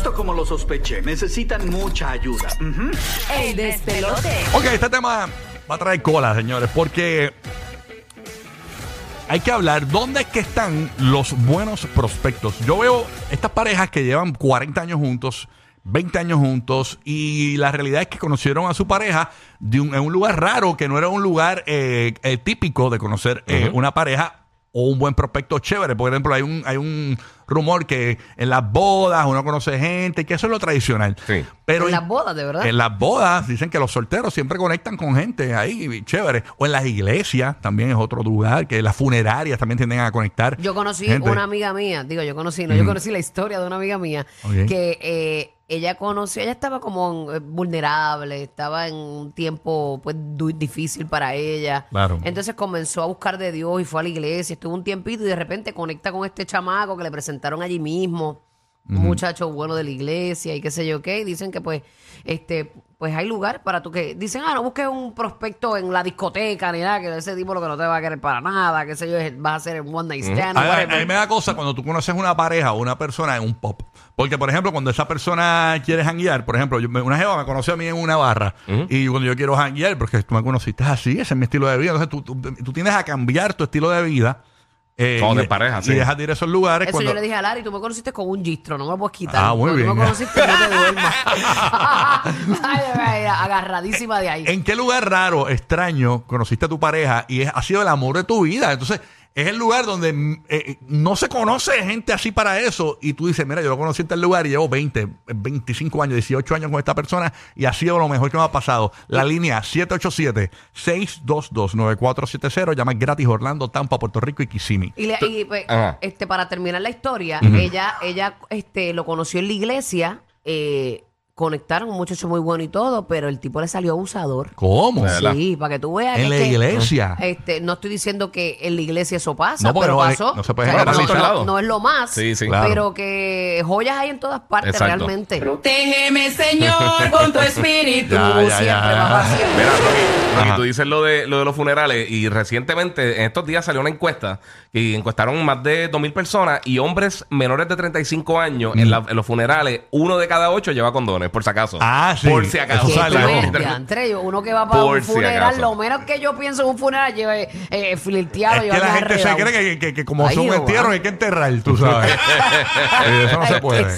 Justo como lo sospeché, necesitan mucha ayuda. El despelote. Ok, este tema va a traer cola, señores, porque hay que hablar dónde es que están los buenos prospectos. Yo veo estas parejas que llevan 40 años juntos, 20 años juntos, y la realidad es que conocieron a su pareja de un- en un lugar raro, que no era un lugar eh, eh, típico de conocer eh, una pareja o un buen prospecto chévere. Por ejemplo, hay un, hay un rumor que en las bodas uno conoce gente, que eso es lo tradicional. Sí. Pero En las bodas, de verdad. En las bodas dicen que los solteros siempre conectan con gente ahí, chévere. O en las iglesias también es otro lugar, que las funerarias también tienden a conectar. Yo conocí gente. una amiga mía, digo, yo conocí, no, yo conocí la historia de una amiga mía que eh, ella conoció, ella estaba como eh, vulnerable, estaba en un tiempo pues du- difícil para ella. Claro. Entonces comenzó a buscar de Dios y fue a la iglesia, estuvo un tiempito y de repente conecta con este chamaco que le presentaron allí mismo. Un muchacho bueno de la iglesia y qué sé yo qué, y dicen que pues este pues hay lugar para tú que dicen, ah, no busques un prospecto en la discoteca ni nada, que ese tipo lo que no te va a querer para nada, qué sé yo, es- vas a hacer un one night stand. A, a- mí me da cosa cuando tú conoces una pareja o una persona en un pop. Porque, por ejemplo, cuando esa persona quiere janguear, por ejemplo, yo- me- una jeva me conoció a mí en una barra y cuando yo quiero janguear, porque tú me conociste así, ese es mi estilo de vida. Entonces tú, tú, tú tienes a cambiar tu estilo de vida. Eh, Como y- de pareja, y sí. dejas de ir a esos lugares. Eso cuando, yo le dije a Lari, tú me conociste con un gistro, no me puedes quitar. Ah, muy bien. Tú me conociste, no te duermas. ay, ay, ay, agarradísima de ahí. ¿En qué lugar raro, extraño, conociste a tu pareja y es, ha sido el amor de tu vida? Entonces, es el lugar donde mm, eh, no se conoce gente así para eso. Y tú dices, mira, yo lo conocí en tal lugar y llevo 20, 25 años, 18 años con esta persona y ha sido lo mejor que me ha pasado. La línea 787-622-9470. Llama gratis Orlando, Tampa, Puerto Rico y Kissimmee. Y, le- y, pues, este, para terminar la historia, ella, ella este, lo conoció en la iglesia, eh, conectaron, un muchacho muy bueno y todo, pero el tipo le salió abusador. ¿Cómo? Sí, para que tú veas En que la es que- iglesia. Este, no estoy diciendo que en la iglesia eso pasa, No, porque pero no- pasó. no se puede O sea, generalizar. no, Lado. no es lo más, Sí, sí. Claro. pero que joyas hay en todas partes Exacto. realmente. Protégeme, Señor, con tu espíritu. Ya, ya, siempre, ya. papá, siempre. Mira, Rocky, Rocky, Ajá. tú dices lo de, lo de los funerales y recientemente, en estos días salió una encuesta y encuestaron más de 2.000 personas y hombres menores de 35 años en, la- en los funerales, uno de cada ocho lleva condones, por si acaso. Ah, sí. Por si acaso. Eso Que sale, tú ¿no? ves, diantre, yo- uno que va para Por un si funeral, acaso. lo menos que yo pienso en un funeral lleve eh, flirteado, Es que la gente se cree que, que- que como Ay, son un Jehová. entierro hay que enterrar, tú sabes. Y eso no se puede. qué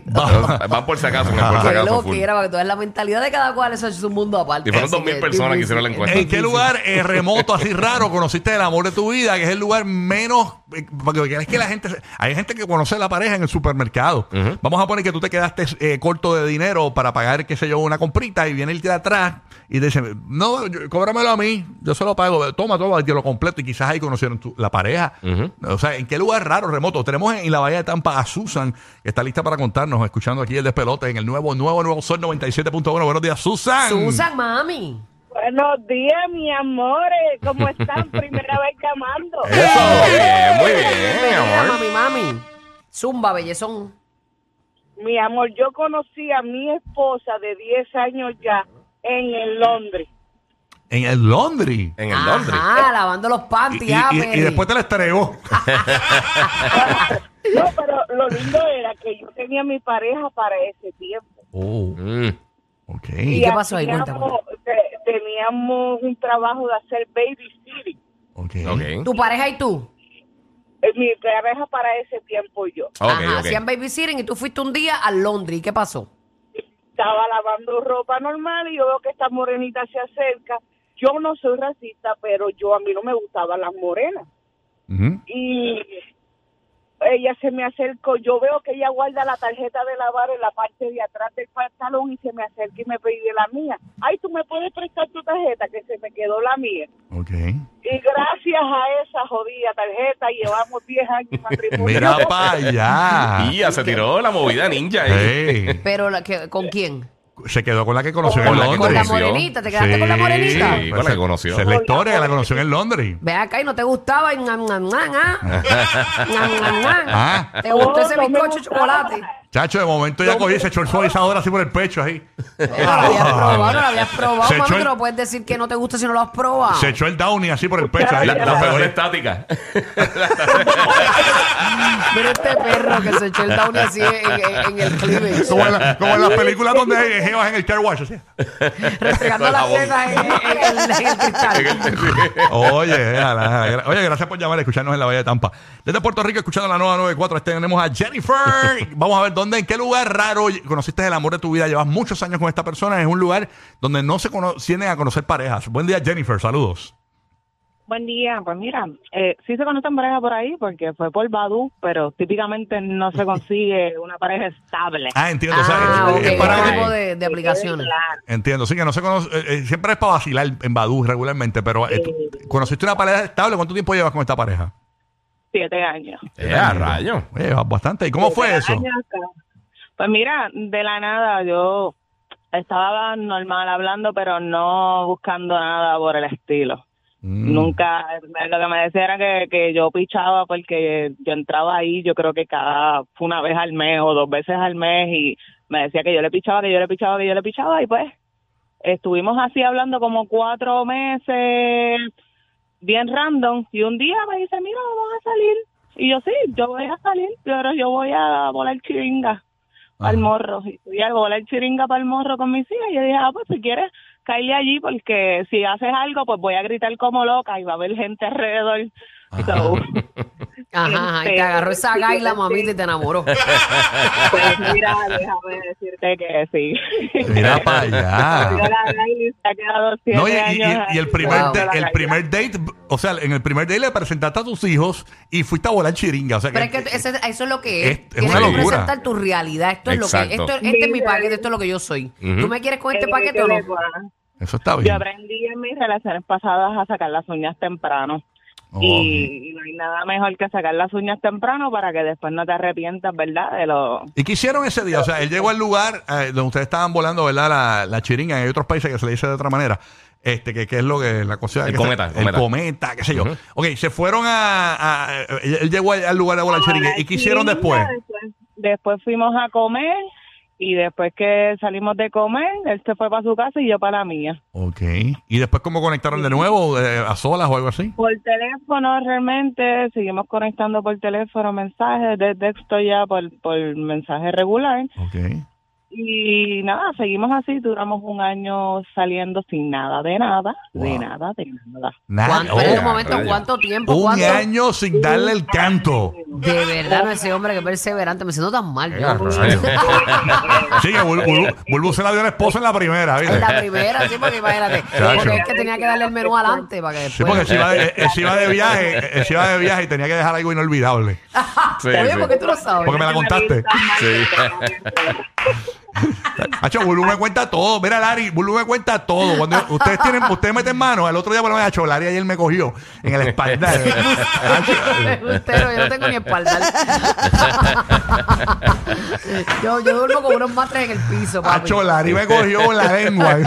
estúpido. Va- Van por si acaso, el por si Qué acaso. full. que era, para que tú veas la mentalidad de cada cual, eso es un mundo aparte. Y fueron Así 2.000 que personas que hicieron la encuesta. ¿En qué lugar eh, remoto, así raro, conociste el amor de tu vida? Que es el lugar menos. Porque es que la gente. se- Hay gente que conoce a la pareja en el supermercado. Vamos a poner que tú te quedaste eh, corto de dinero para pagar, qué sé yo, una comprita y viene el de atrás y te dice: No, yo- cóbramelo a mí, yo se lo pago, toma, toma, te lo completo. Y quizás ahí conocieron tu- la pareja. O sea, ¿en qué lugar raro, remoto? Tenemos en, en la Bahía de Tampa a Susan, que está lista para contarnos, escuchando aquí el despelote en el nuevo, nuevo, nuevo Sol 97.1. Buenos días, Susan. Susan, mami. Buenos días, mi amores. ¿Cómo están? Primera vez llamando. Eso, muy bien, muy bien, Bienvenida, amor. mami, mami. Zumba, bellezón. Mi amor, yo conocí a mi esposa de 10 años ya en el Londres. En el Londres. En el Londres. Ajá, lavando los panties, y- ah, y- y Mary. después te la estregó. No, pero lo lindo era que yo tenía mi pareja para ese tiempo. Oh, Mm. Ok. ¿Y qué pasó ahí? hacíamos- te- teníamos un trabajo de hacer babysitting. Ok. Ok. ¿Tu pareja y tú? eh, mi pareja para ese tiempo y yo. Ok, Ajá, hacían babysitting y tú fuiste un día al Londres. ¿Y qué pasó? Estaba lavando ropa normal y yo veo que esta morenita se acerca. Yo no soy racista, pero yo a mí no me gustaban las morenas. Y ella se me acercó, yo veo que ella guarda la tarjeta de lavar en la parte de atrás del pantalón y se me acerca y me pide la mía. Ay, tú me puedes prestar tu tarjeta, que se me quedó la mía. Ok. Y gracias a esa jodida tarjeta llevamos 10 años de matrimonio. Mira para allá. Y ya se tiró la movida ninja ahí. Pero la que, ¿con quién? Se quedó con la que conoció Con en la que Con la Londres. morenita. ¿Te quedaste con la morenita? Sí, con la que conoció. Esa es la historia, que la conoció en Londres. Ve acá y no te gustaba. y ñam, ñam, ñam, ah. Ñam, ñam, ñam. Ah. ¿Te gustó ese bizcocho de chocolate? Chacho, de momento ya cogí y se echó el suavizador así por el pecho ahí. No lo habías probado, no lo habías probado. Se Mami, echó tú el- no puedes decir que no te gusta si no lo has probado. Se echó el downy así por el pecho. Ahí. La, la estática. Mira este perro que se echó el down así en, en- en el cleavage. Como en, la- como en las películas donde hay jevas en el car wash. Así. Restregando Con las jabón. tetas en, en- en- en el cristal. Oye, déjala, déjala. oye, gracias por llamar y escucharnos en la Bahía de Tampa. Desde Puerto Rico, escuchando la nueva 94, este tenemos a Jennifer. Vamos a ver dónde, en qué lugar raro conociste el amor de tu vida. Llevas muchos años con esta persona. Es un lugar donde no se cono- tienden a conocer parejas. Buen día, Jennifer. Saludos. Buen día, pues mira, eh, sí se conocen parejas por ahí porque fue por Badu, pero típicamente no se consigue una pareja estable. Ah, entiendo. o sea, Ah, es- ok. es para Otro tipo de, de aplicaciones. Claro. Entiendo, sí que no se conoce, eh, eh, siempre es para vacilar en Badu regularmente, pero eh, tú- conociste una pareja estable, ¿cuánto tiempo llevas con esta pareja? Siete años. Eh, a rayo. Llevas bastante. ¿Y cómo fue eso? Pues mira, de la nada yo estaba normal hablando, pero no buscando nada por el estilo. Mm. Nunca, lo que me decía era que, que yo pichaba porque yo entraba ahí, yo creo que cada, fue una vez al mes o dos veces al mes y me decía que yo le pichaba, que yo le pichaba, que yo le pichaba y pues estuvimos así hablando como cuatro meses, bien random y un día me dice, mira, vamos a salir. Y yo sí, yo voy a salir, pero yo voy a volar chiringa al morro. Y fui a volar chiringa para el morro con mis hijas y yo dije, ah, pues si quieres, caerle allí porque si haces algo, pues voy a gritar como loca y va a haber gente alrededor. So, Ajá. Y te agarró esa gaila, mamita, y te enamoró. pues mira, déjame decirte que sí. Mira para allá. Yo la gaila y se ha quedado siete No, y, y- y- años y el primer, la el primer date, o sea, en el primer date le presentaste a tus hijos y fuiste a volar chiringa. O sea, Pero es que, que eso, eso es lo que es. Es- es Tienes una que locura. presentar tu realidad. Esto es lo que esto, Este es mi paquete, esto es lo que yo soy. ¿Tú me quieres con este Eh, paquete que o no? eso está Yo bien. aprendí en mis relaciones pasadas a sacar las uñas temprano. Oh, y, y no hay nada mejor que sacar las uñas temprano para que después no te arrepientas, ¿verdad? De lo... ¿Y qué hicieron ese día? O sea, él llegó al lugar eh, donde ustedes estaban volando, ¿verdad? La, la chiringa. Hay otros países que se le dice de otra manera. Este, que, que es lo que la cosa El que cometa, se- el cometa. cometa, qué sé yo. Ok, se fueron a, a- él llegó al lugar de volar chiringa. ¿Y qué hicieron después? después? Después fuimos a comer y después que salimos de comer, él se fue para su casa y yo para la mía. Ok. ¿Y después cómo conectaron de nuevo? Eh, ¿A solas o algo así? Por teléfono realmente, seguimos conectando por teléfono, mensajes de texto ya por, por mensaje regular. Ok. Y nada, seguimos así, duramos un año saliendo sin nada de nada, de nada, de nada. Nada. ¿Cuánto, Oh, espérate un momento, rayos. ¿cuánto tiempo? un ¿Cuánto? año sin darle el canto. De verdad, no ese hombre que perseverante. Me siento tan mal. yo. Sí, que Bul- Bul- Bulbu se la dio al esposo en la primera, ¿viste? En la primera, sí, porque imagínate. Chacho. Porque es que tenía que darle el menú adelante para que Sí, después. porque se iba, de, él se iba de viaje, él se iba de viaje y tenía que dejar algo inolvidable. Sí, Oye, sí. ¿por qué tú lo sabes? Porque me la contaste. Hacho, Bulu me cuenta todo. Mira, Lari, Bulu me cuenta todo. Cuando ustedes tienen, ustedes meten mano, el otro día por lo menos, Lari ayer me cogió en el espaldar. Embustero, yo no tengo ni espaldar. yo, yo duermo con unos matres en el piso, papi. Hacho, Lari me cogió con la lengua.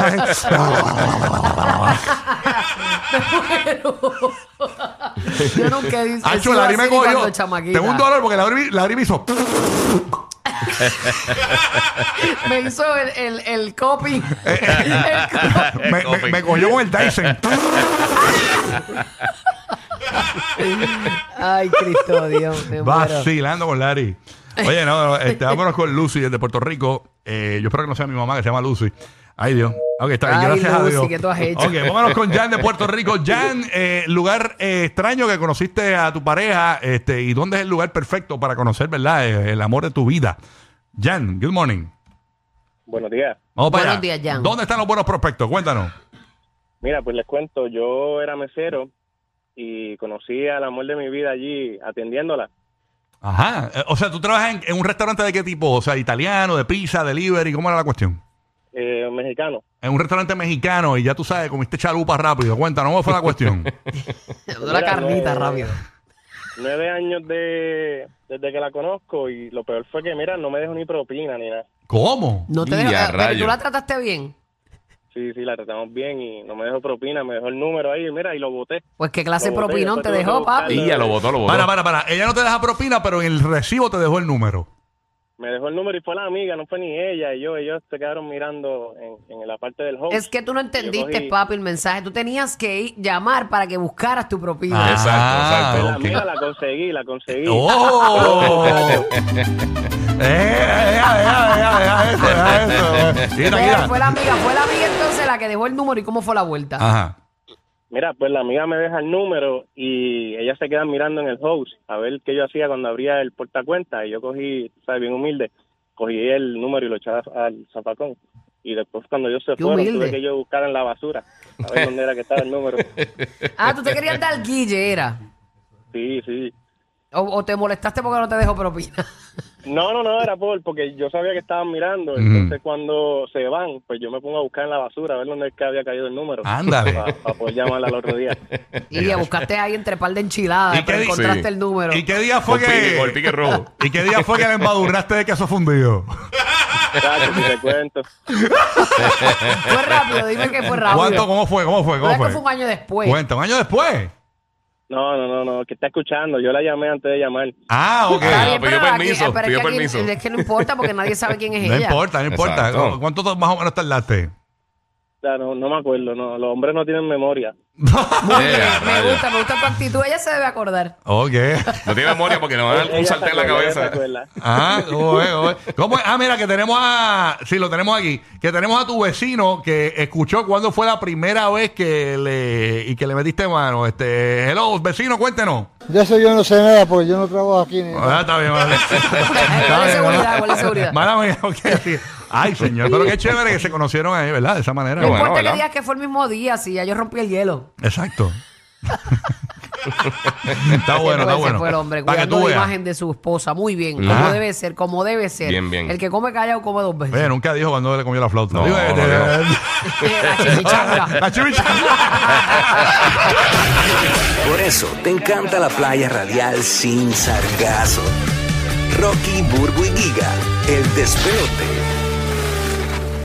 yo nunca he dicho Hacho, Lari me cogió. Tengo un dolor porque Lari, Lari me hizo. Me hizo el, el, el copy. El copy. me, me- me cogió con el Dyson. Ay, Cristo Dios. Me muero. Vacilando con Larry. Oye, no, no, este, vámonos con Lucy desde Puerto Rico. Eh, yo espero que no sea mi mamá, que se llama Lucy. Ay, Dios. Ok, está bien, Ay, gracias a Dios. ¿qué tú has hecho? Ok, vámonos con Jan de Puerto Rico. Jan, eh, lugar eh, extraño que conociste a tu pareja este, y dónde es el lugar perfecto para conocer, ¿verdad? Eh, el amor de tu vida. Jan, good morning. Buenos días. Vamos para Buenos allá. días, Jan. ¿Dónde están los buenos prospectos? Cuéntanos. Mira, pues les cuento, yo era mesero y conocí al amor de mi vida allí atendiéndola. Ajá. Eh, o sea, ¿tú trabajas en, en un restaurante de qué tipo? O sea, italiano, de pizza, delivery, ¿cómo era la cuestión? Eh, mexicano. En un restaurante mexicano y ya tú sabes, comiste chalupa rápido. Cuéntanos, ¿cómo fue la cuestión? Una carnita no, rápido. Nueve años de, desde que la conozco y lo peor fue que, mira, no me dejó ni propina ni nada. ¿Cómo? No te eh, pero rayos. tú la trataste bien. Sí, sí, la tratamos bien y no me dejó propina, me dejó el número ahí, mira, y lo boté. Pues qué clase de propinón te después tuve que dejó, papi. Y ya lo votó, lo votó. Para, para, para. Ella no te deja propina, pero en el recibo te dejó el número. Me dejó el número y fue la amiga, no fue ni ella y yo. Ellos se quedaron mirando en, en la parte del host. Es que tú no entendiste, cogí- papi, el mensaje. Tú tenías que ir, llamar para que buscaras tu propina. Ah, Exacto, exacto. La ok. mía la conseguí, la conseguí. ¡Oh! eh, fue la amiga, fue la amiga entonces la que dejó el número y cómo fue la vuelta. Ajá. Mira, pues la amiga me deja el número y ella se queda mirando en el host a ver qué yo hacía cuando abría el portacuenta y yo cogí, sabes, bien humilde, cogí el número y lo echaba al zapacón. Y después cuando yo se fueron, humilde. tuve que yo buscar en la basura a ver dónde era que estaba el número. Ah, tú te querías dar guille, era. Sí, sí. O, o te molestaste porque no te dejó propina. No, no, no, era por, porque yo sabía que estaban mirando. Entonces cuando se van, pues yo me pongo a buscar en la basura a ver dónde es que había caído el número. Ándale. Para poder llamarla al otro día. Y le buscaste ahí entre par de enchiladas, ¿Y pero qué encontraste Sí. el número. ¿Y qué día fue Con pique, que.? con el pique rojo. ¿Y qué día fue que le embadurnaste de queso fundido? Si te cuento. Fue rápido, dime que fue rápido. ¿Cuánto? ¿Cómo fue? ¿Cómo fue? ¿Cómo fue? fue un año después. Cuenta, un año después. No, no, no, no, que está escuchando. Yo la llamé antes de llamar. Ah, ok. Está Ah, bien, pidió pero aquí- permiso, pero es pidió que aquí- permiso. es que no importa porque nadie sabe quién es No ella. importa, no importa. Exacto. ¿Cuánto más o menos tardaste? O sea, no, no me acuerdo, no, los hombres no tienen memoria. Bien, me rayos. gusta, me gusta tu actitud. Ella se debe acordar. Ok. No tiene memoria porque le van a dar un Ella sartén en la se acuerda, ella se cabeza. acuerda. Ah, ¿cómo es? ¿Cómo es? ¿Cómo es? Ah, mira, que tenemos a. Sí, lo tenemos aquí. Que tenemos a tu vecino que escuchó cuándo fue la primera vez que le. y que le metiste mano. Este. Hello, vecino, cuéntenos. De eso yo no sé nada porque yo no trabajo aquí. Ni Ah, está bien, vale. ¿Cuál es seguridad? ¿Cuál es seguridad? Mala mía, ok, sí. Ay, señor, pero qué chévere que se conocieron ahí, ¿verdad? De esa manera. No bueno, importa que ¿verdad? digas que fue el mismo día, si ya yo rompí el hielo. Exacto. está bueno, está bueno. fue el hombre, Para que tú la veas. imagen de su esposa. Muy bien, como debe ser, como debe ser. Bien, bien. El que come callado come dos veces. Oye, nunca dijo cuando le comió la flauta. No, Digo, no, este- La chimichanga. La chimichanga. Por eso te encanta la playa radial sin sargazo. Rocky, Burbu y Giga, el despelote.